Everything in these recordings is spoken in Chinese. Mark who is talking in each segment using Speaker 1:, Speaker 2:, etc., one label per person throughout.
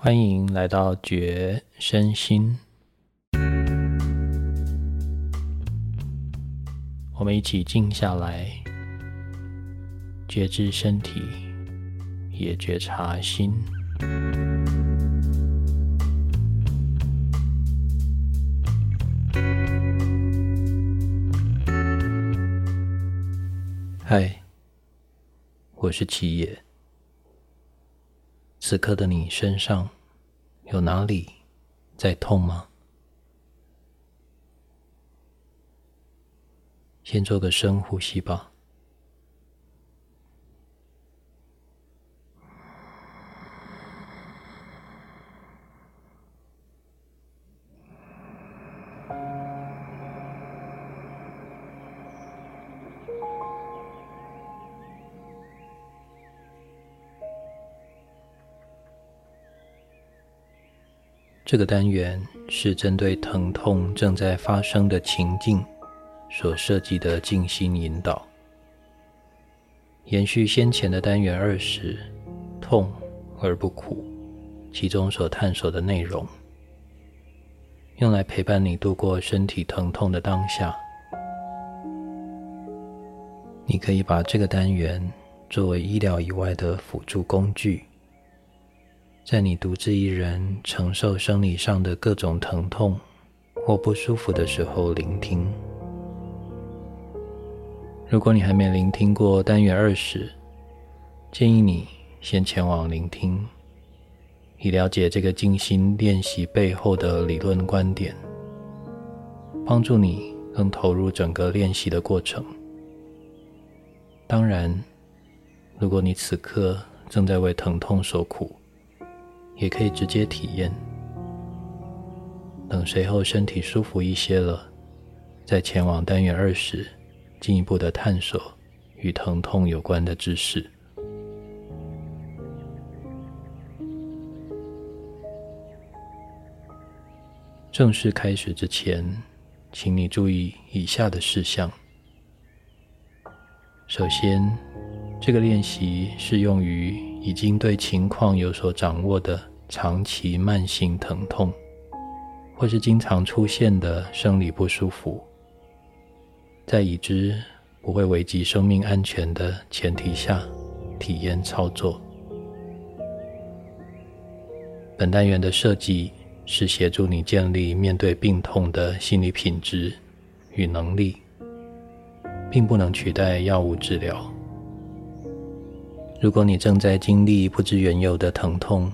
Speaker 1: 欢迎来到觉身心，我们一起静下来，觉知身体，也觉察心。嗨，我是七野。此刻的你身上有哪里在痛吗？先做个深呼吸吧。这个单元是针对疼痛正在发生的情境所设计的静心引导，延续先前的单元二十“痛而不苦”其中所探索的内容，用来陪伴你度过身体疼痛的当下。你可以把这个单元作为医疗以外的辅助工具。在你独自一人承受生理上的各种疼痛或不舒服的时候，聆听。如果你还没聆听过单元二十，建议你先前往聆听，以了解这个静心练习背后的理论观点，帮助你更投入整个练习的过程。当然，如果你此刻正在为疼痛所苦，也可以直接体验，等随后身体舒服一些了，再前往单元二十，进一步的探索与疼痛有关的知识。正式开始之前，请你注意以下的事项。首先，这个练习适用于已经对情况有所掌握的。长期慢性疼痛，或是经常出现的生理不舒服，在已知不会危及生命安全的前提下，体验操作。本单元的设计是协助你建立面对病痛的心理品质与能力，并不能取代药物治疗。如果你正在经历不知缘由的疼痛，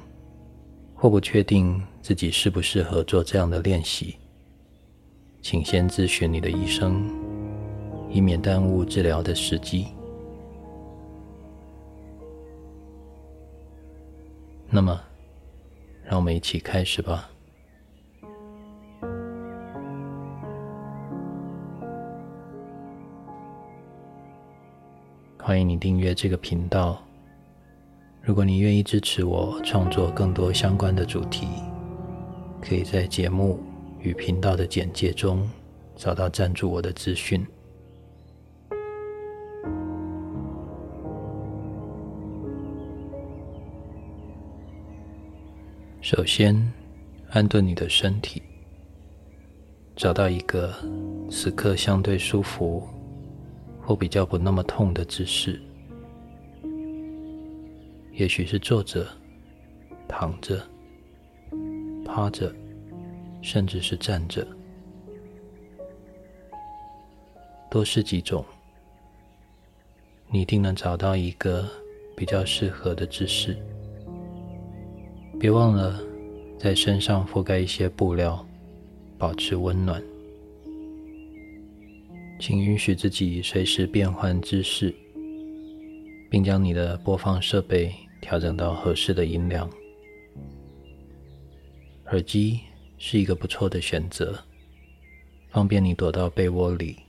Speaker 1: 或不确定自己适不适合做这样的练习，请先咨询你的医生，以免耽误治疗的时机。那么，让我们一起开始吧。欢迎你订阅这个频道。如果你愿意支持我创作更多相关的主题，可以在节目与频道的简介中找到赞助我的资讯。首先，安顿你的身体，找到一个此刻相对舒服或比较不那么痛的姿势。也许是坐着、躺着、趴着，甚至是站着，多试几种，你一定能找到一个比较适合的姿势。别忘了在身上覆盖一些布料，保持温暖。请允许自己随时变换姿势，并将你的播放设备。调整到合适的音量，耳机是一个不错的选择，方便你躲到被窝里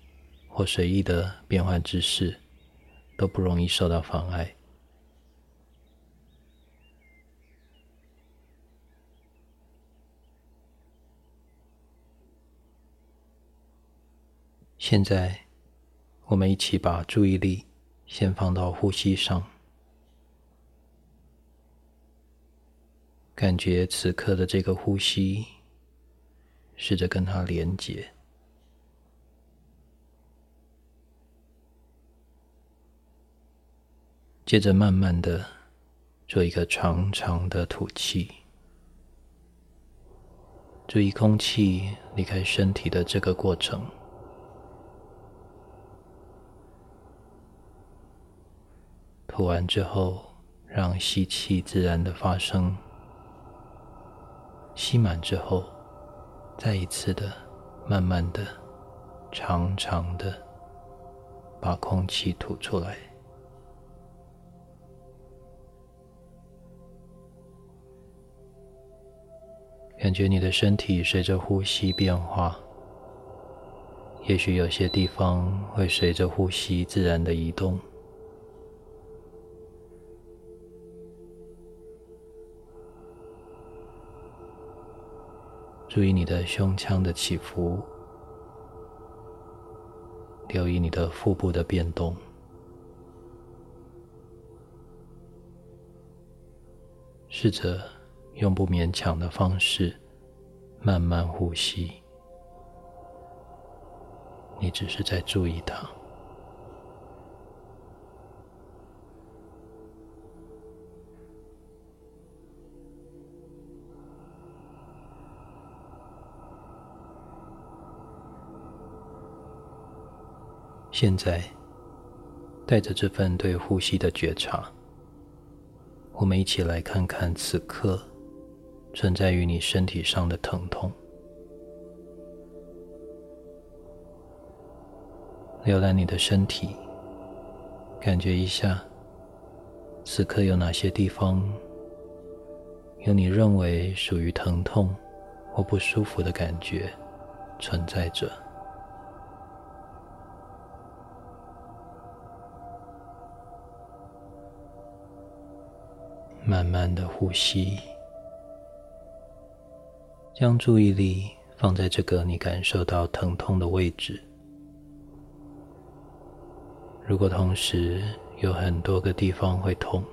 Speaker 1: 或随意的变换姿势，都不容易受到妨碍。现在，我们一起把注意力先放到呼吸上。感觉此刻的这个呼吸，试着跟它连接，接着慢慢的做一个长长的吐气，注意空气离开身体的这个过程。吐完之后，让吸气自然的发生。吸满之后，再一次的、慢慢的、长长的把空气吐出来。感觉你的身体随着呼吸变化，也许有些地方会随着呼吸自然的移动。注意你的胸腔的起伏，留意你的腹部的变动，试着用不勉强的方式慢慢呼吸。你只是在注意它。现在，带着这份对呼吸的觉察，我们一起来看看此刻存在于你身体上的疼痛。浏览你的身体，感觉一下，此刻有哪些地方有你认为属于疼痛或不舒服的感觉存在着。慢慢的呼吸，将注意力放在这个你感受到疼痛的位置。如果同时有很多个地方会痛，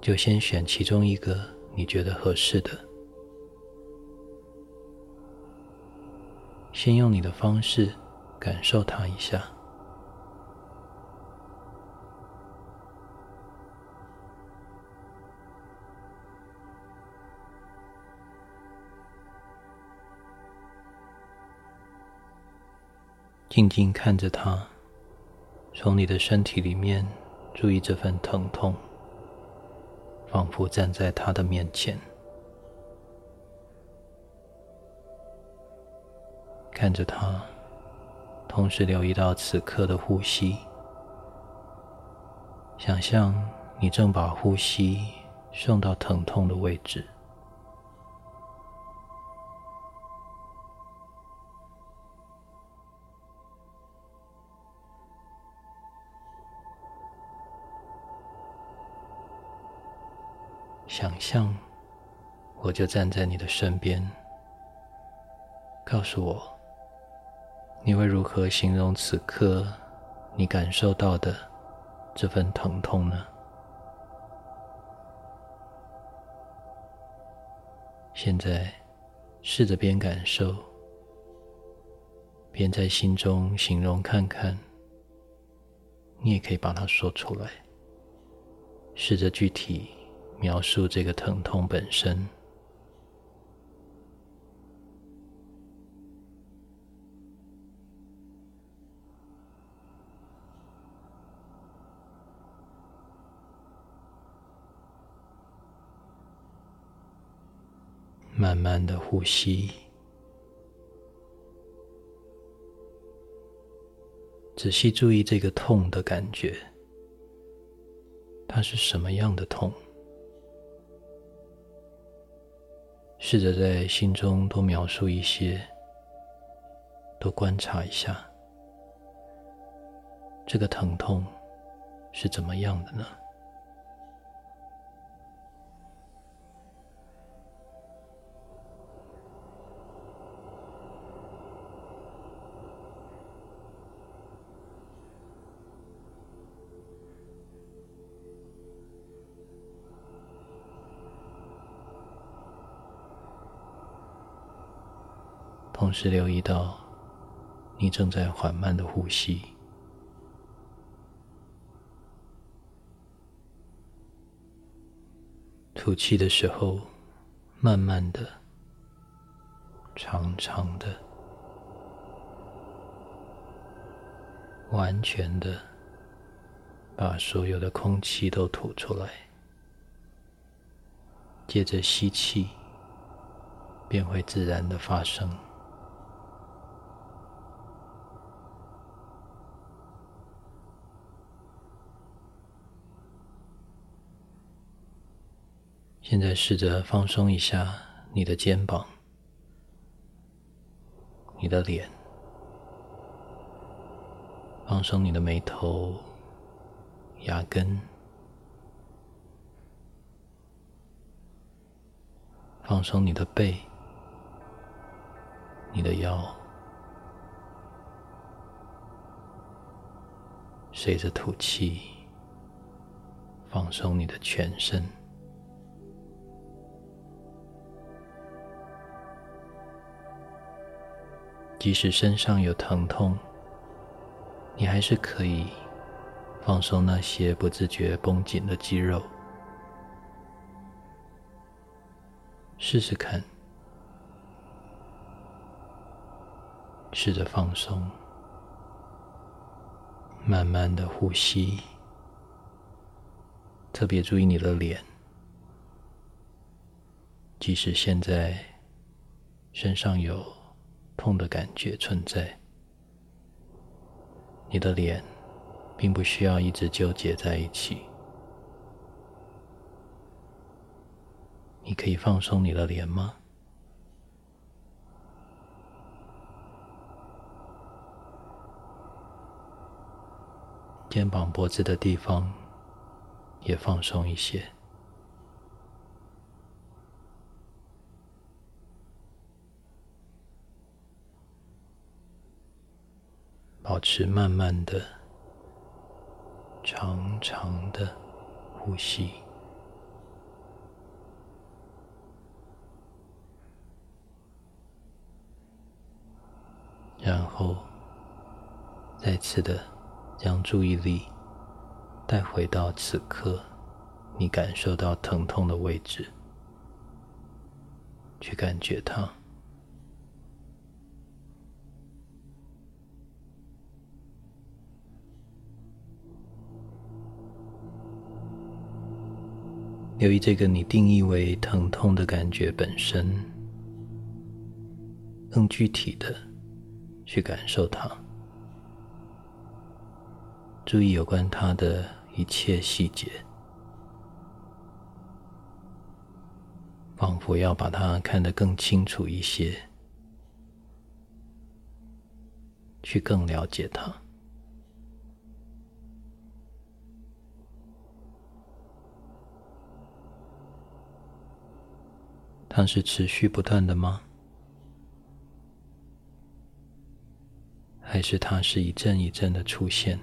Speaker 1: 就先选其中一个你觉得合适的，先用你的方式感受它一下。静静看着他，从你的身体里面注意这份疼痛，仿佛站在他的面前，看着他，同时留意到此刻的呼吸，想象你正把呼吸送到疼痛的位置。想象，我就站在你的身边。告诉我，你会如何形容此刻你感受到的这份疼痛呢？现在，试着边感受，边在心中形容看看。你也可以把它说出来，试着具体。描述这个疼痛本身，慢慢的呼吸，仔细注意这个痛的感觉，它是什么样的痛？试着在心中多描述一些，多观察一下，这个疼痛是怎么样的呢？时留意到你正在缓慢的呼吸，吐气的时候，慢慢的、长长的、完全的把所有的空气都吐出来，接着吸气。便会自然的发生。现在试着放松一下你的肩膀、你的脸，放松你的眉头、牙根。放松你的背。你的腰，随着吐气，放松你的全身。即使身上有疼痛，你还是可以放松那些不自觉绷紧的肌肉。试试看。试着放松，慢慢的呼吸，特别注意你的脸，即使现在身上有痛的感觉存在，你的脸并不需要一直纠结在一起，你可以放松你的脸吗？肩膀、脖子的地方也放松一些，保持慢慢的、长长的呼吸，然后再次的。将注意力带回到此刻你感受到疼痛的位置，去感觉它。留意这个你定义为疼痛的感觉本身，更具体的去感受它。注意有关它的一切细节，仿佛要把它看得更清楚一些，去更了解它。它是持续不断的吗？还是它是一阵一阵的出现？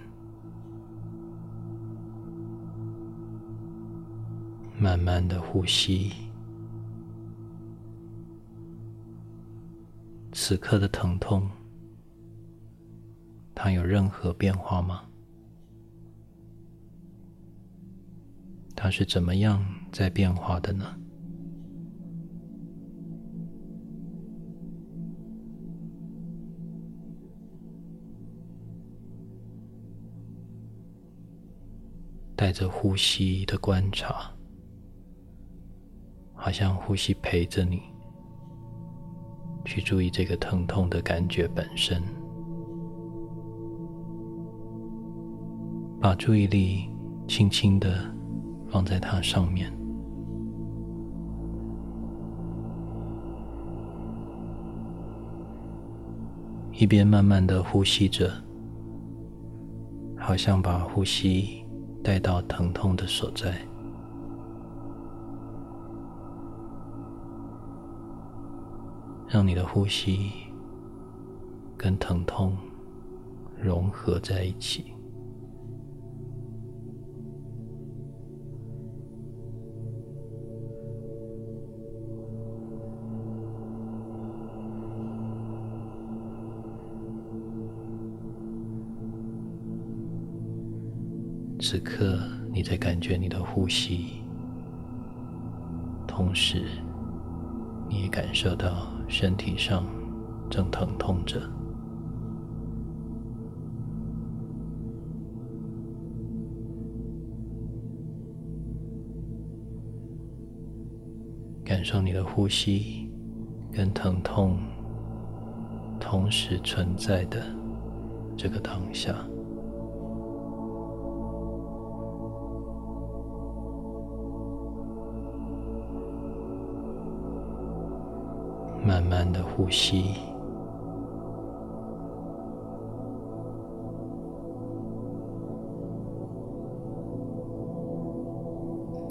Speaker 1: 慢慢的呼吸，此刻的疼痛，它有任何变化吗？它是怎么样在变化的呢？带着呼吸的观察。好像呼吸陪着你，去注意这个疼痛的感觉本身，把注意力轻轻的放在它上面，一边慢慢的呼吸着，好像把呼吸带到疼痛的所在。让你的呼吸跟疼痛融合在一起，此刻你在感觉你的呼吸，同时你也感受到身体上正疼痛着。感受你的呼吸跟疼痛同时存在的这个当下，呼吸。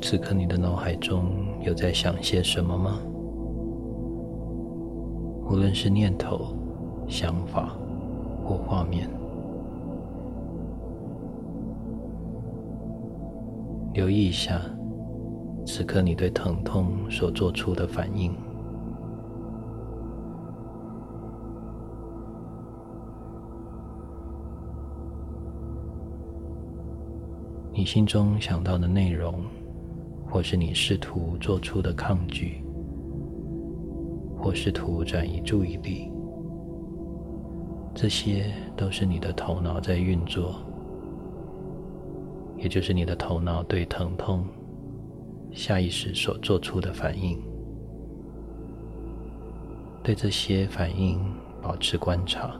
Speaker 1: 此刻，你的脑海中有在想些什么吗？无论是念头、想法或画面，留意一下，此刻你对疼痛所做出的反应。你心中想到的内容。或是你试图做出的抗拒，或试图转移注意力，这些都是你的头脑在运作，也就是你的头脑对疼痛下意识所做出的反应。对这些反应保持观察。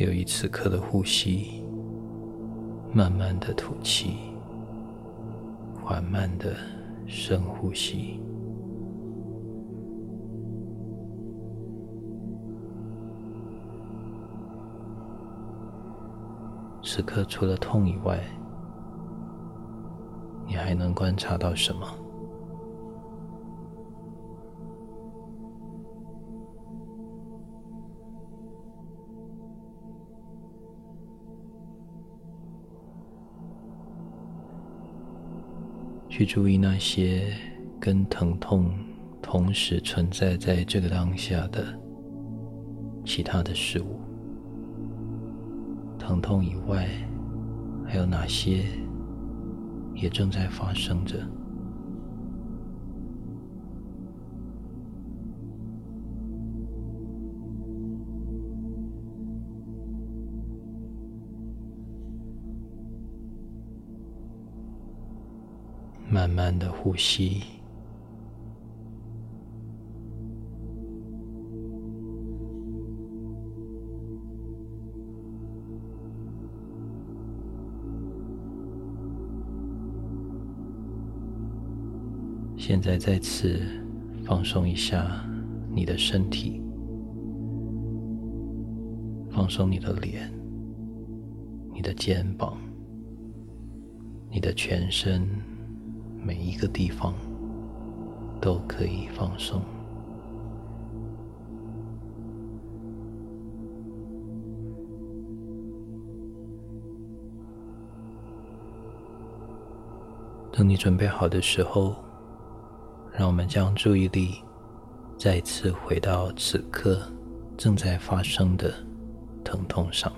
Speaker 1: 留意此刻的呼吸，慢慢的吐气，缓慢的深呼吸。此刻除了痛以外，你还能观察到什么？去注意那些跟疼痛同时存在在这个当下的其他的事物。疼痛以外，还有哪些也正在发生着？慢慢的呼吸，现在再次放松一下你的身体，放松你的脸、你的肩膀、你的全身。每一个地方都可以放松。等你准备好的时候，让我们将注意力再次回到此刻正在发生的疼痛上。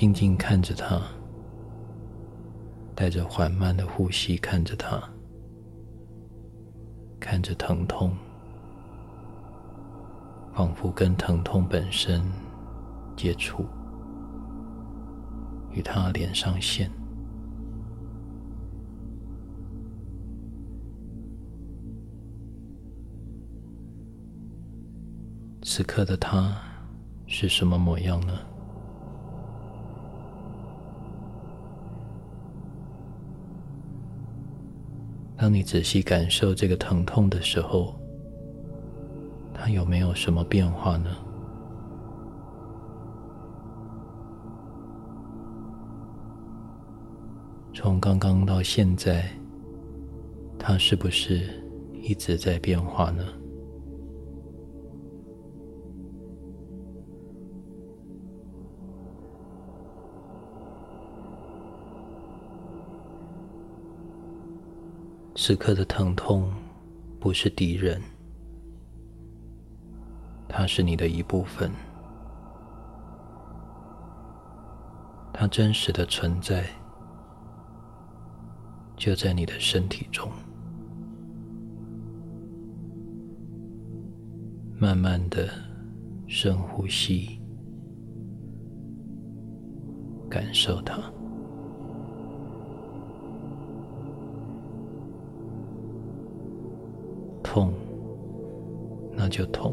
Speaker 1: 静静看着他，带着缓慢的呼吸看着他，看着疼痛，仿佛跟疼痛本身接触，与他连上线。此刻的他是什么模样呢？当你仔细感受这个疼痛的时候，它有没有什么变化呢？从刚刚到现在，它是不是一直在变化呢？此刻的疼痛不是敌人，它是你的一部分，它真实的存在就在你的身体中。慢慢的深呼吸，感受它。痛，那就痛；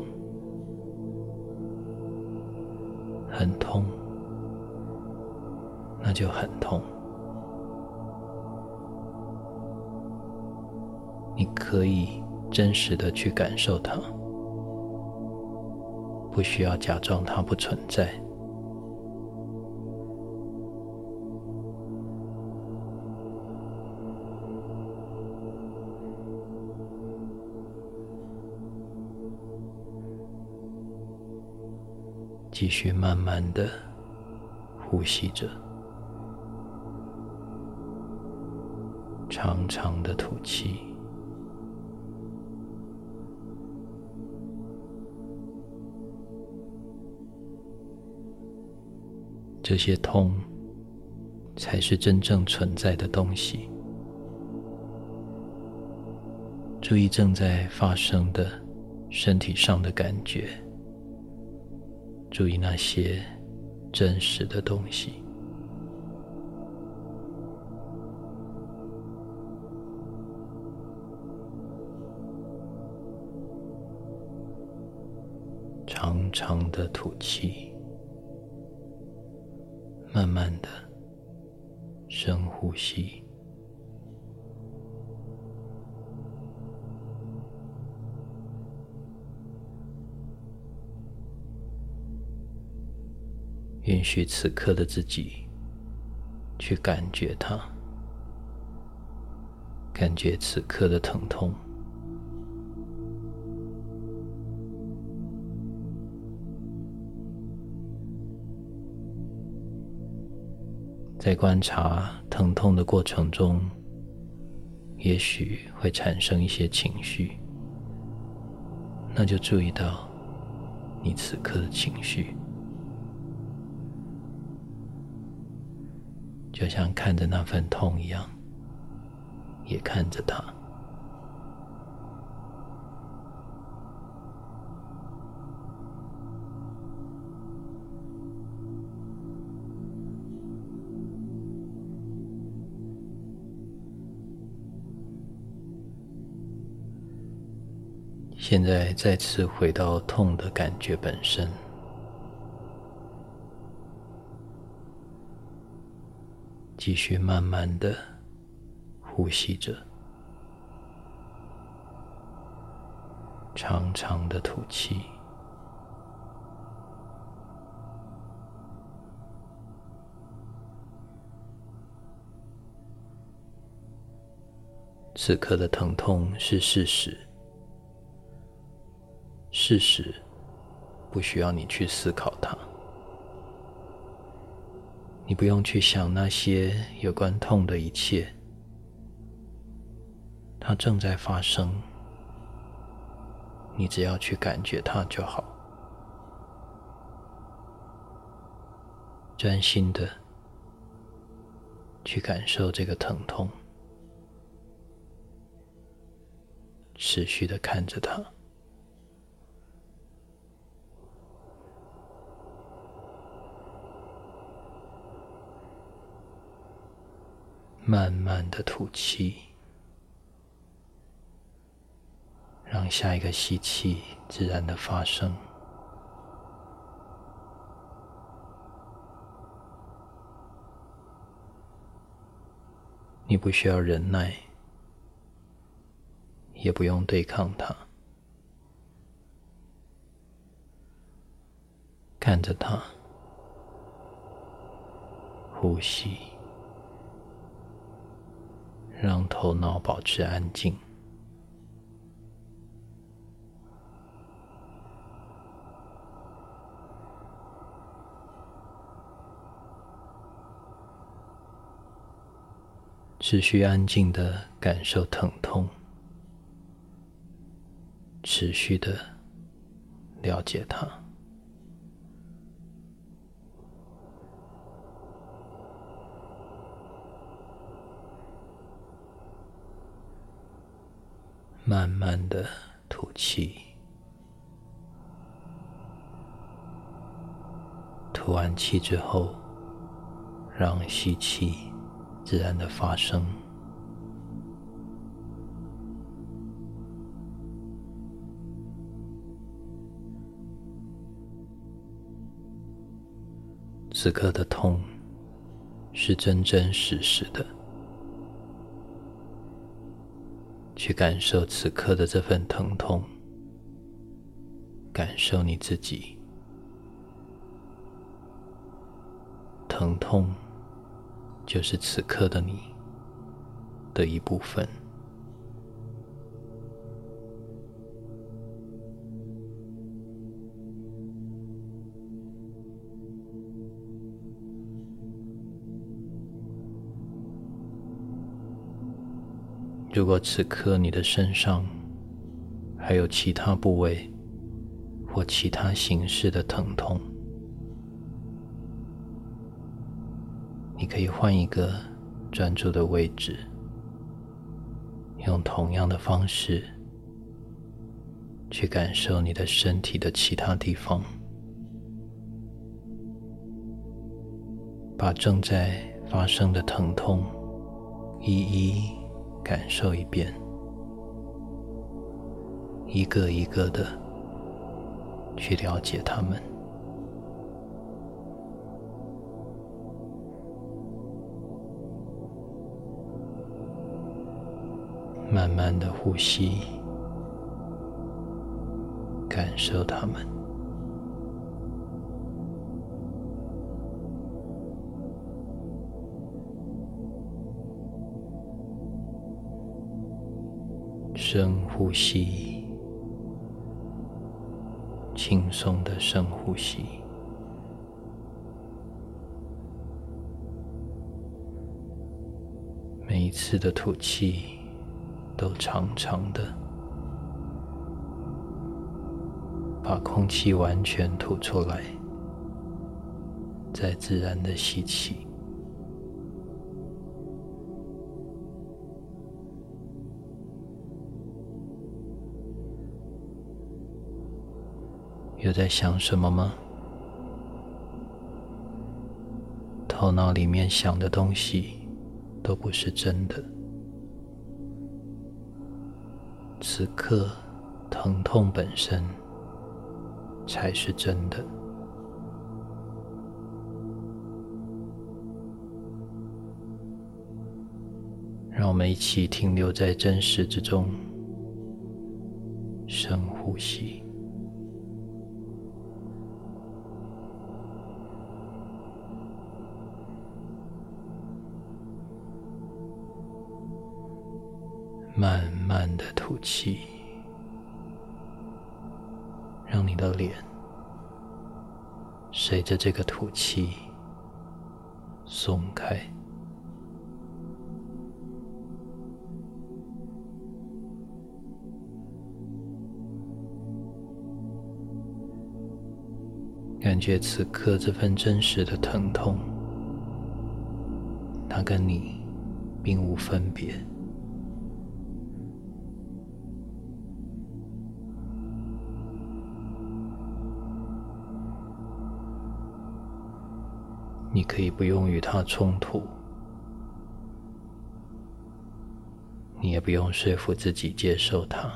Speaker 1: 很痛，那就很痛。你可以真实的去感受它。不需要假装它不存在。继续慢慢的呼吸着，长长的吐气。这些痛，才是真正存在的东西。注意正在发生的身体上的感觉，注意那些真实的东西。长长的吐气。慢慢的深呼吸，允许此刻的自己去感觉它，感觉此刻的疼痛。在观察疼痛的过程中，也许会产生一些情绪，那就注意到你此刻的情绪，就像看着那份痛一样，也看着他。现在再次回到痛的感觉本身，继续慢慢的呼吸着，长长的吐气。此刻的疼痛是事实。事实不需要你去思考它，你不用去想那些有关痛的一切，它正在发生，你只要去感觉它就好，专心的去感受这个疼痛，持续的看着它。慢慢的吐气，让下一个吸气自然的发生。你不需要忍耐，也不用对抗它，看着它，呼吸。让头脑保持安静，持续安静的感受疼痛，持续的了解它，慢慢的吐气，吐完气之后，让吸气。自然的发生。此刻的痛是真真实实的，去感受此刻的这份疼痛，感受你自己，疼痛。就是此刻的你的一部分。如果此刻你的身上还有其他部位或其他形式的疼痛，你可以换一个专注的位置，用同样的方式去感受你的身体的其他地方，把正在发生的疼痛一一感受一遍，一个一个的去了解他们。慢慢的呼吸，感受他们。深呼吸，轻松的深呼吸，每一次的吐气。都长长的，把空气完全吐出来，再自然的吸气，有在想什么吗？头脑里面想的东西都不是真的。此刻，疼痛本身才是真的。让我们一起停留在真实之中，深呼吸，的吐气，让你的脸随着这个吐气松开，感觉此刻这份真实的疼痛，它跟你并无分别。你可以不用与他冲突，你也不用说服自己接受他，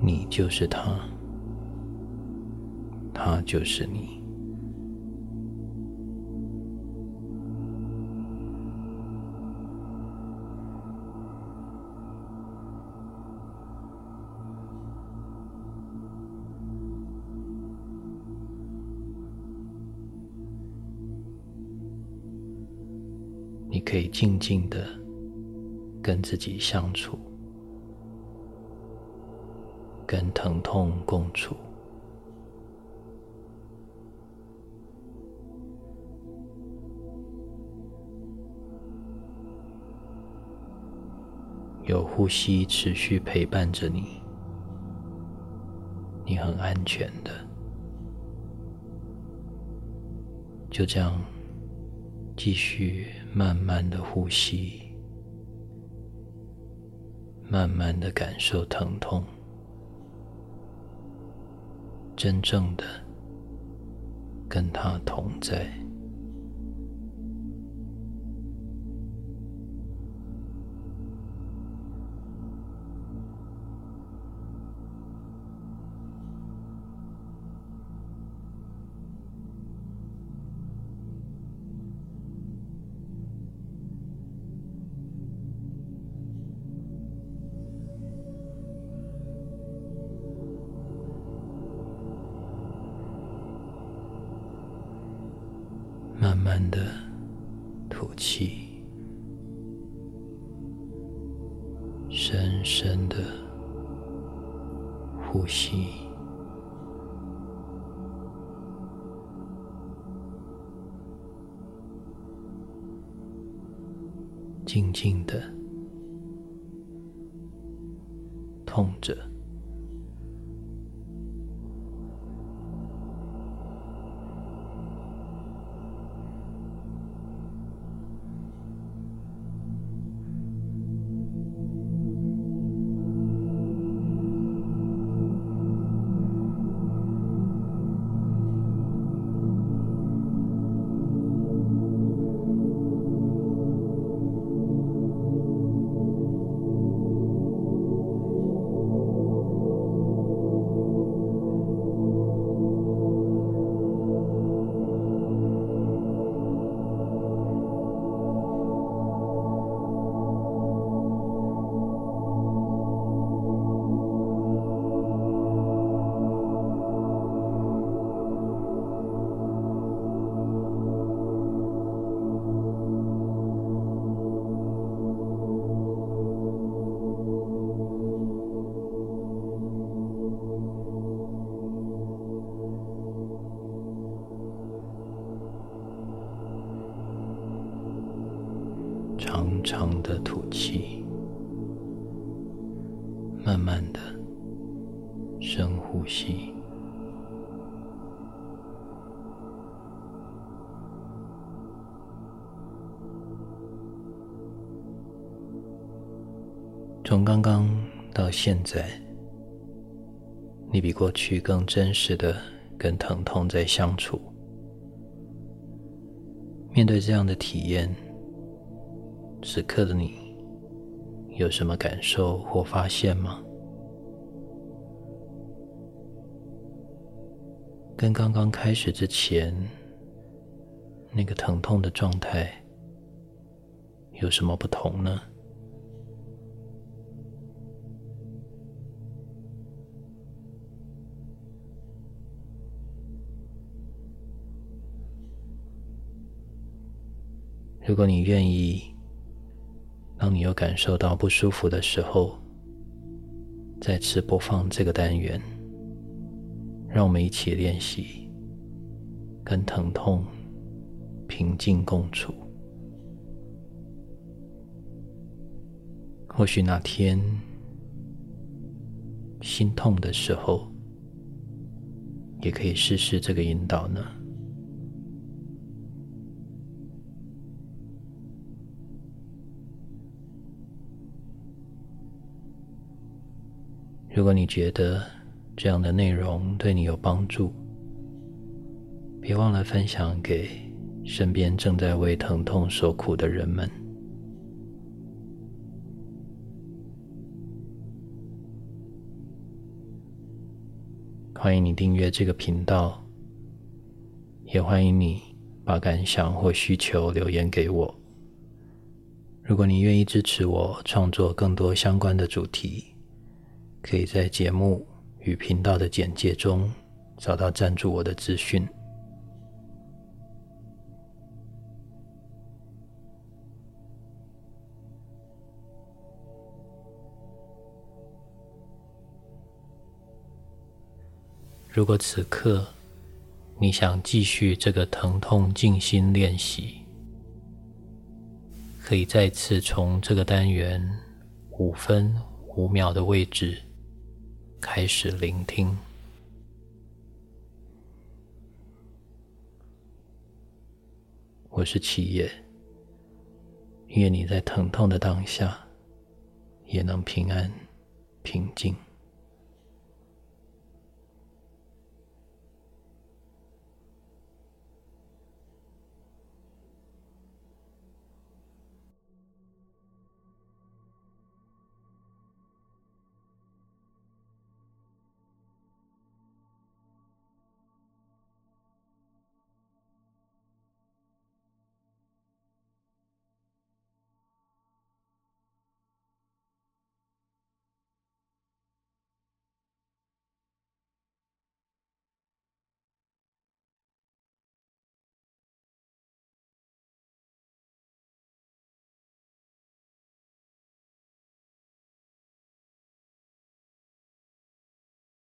Speaker 1: 你就是他，他就是你。可以静静的跟自己相处，跟疼痛共处。有呼吸持续陪伴着你，你很安全的，就这样继续慢慢的呼吸，慢慢的感受疼痛，真正的跟他同在。从刚刚到现在，你比过去更真实的跟疼痛在相处。面对这样的体验。此刻的你有什么感受或发现吗？跟刚刚开始之前那个疼痛的状态有什么不同呢？如果你愿意。当你有感受到不舒服的时候，再次播放这个单元，让我们一起练习跟疼痛平静共处。或许哪天心痛的时候，也可以试试这个引导呢。如果你觉得这样的内容对你有帮助，别忘了分享给身边正在为疼痛受苦的人们。欢迎你订阅这个频道，也欢迎你把感想或需求留言给我。如果你愿意支持我创作更多相关的主题。可以在节目与频道的简介中找到赞助我的资讯。如果此刻你想继续这个疼痛静心练习，可以再次从这个单元五分五秒的位置开始聆听。我是七叶，愿你在疼痛的当下也能平安平静。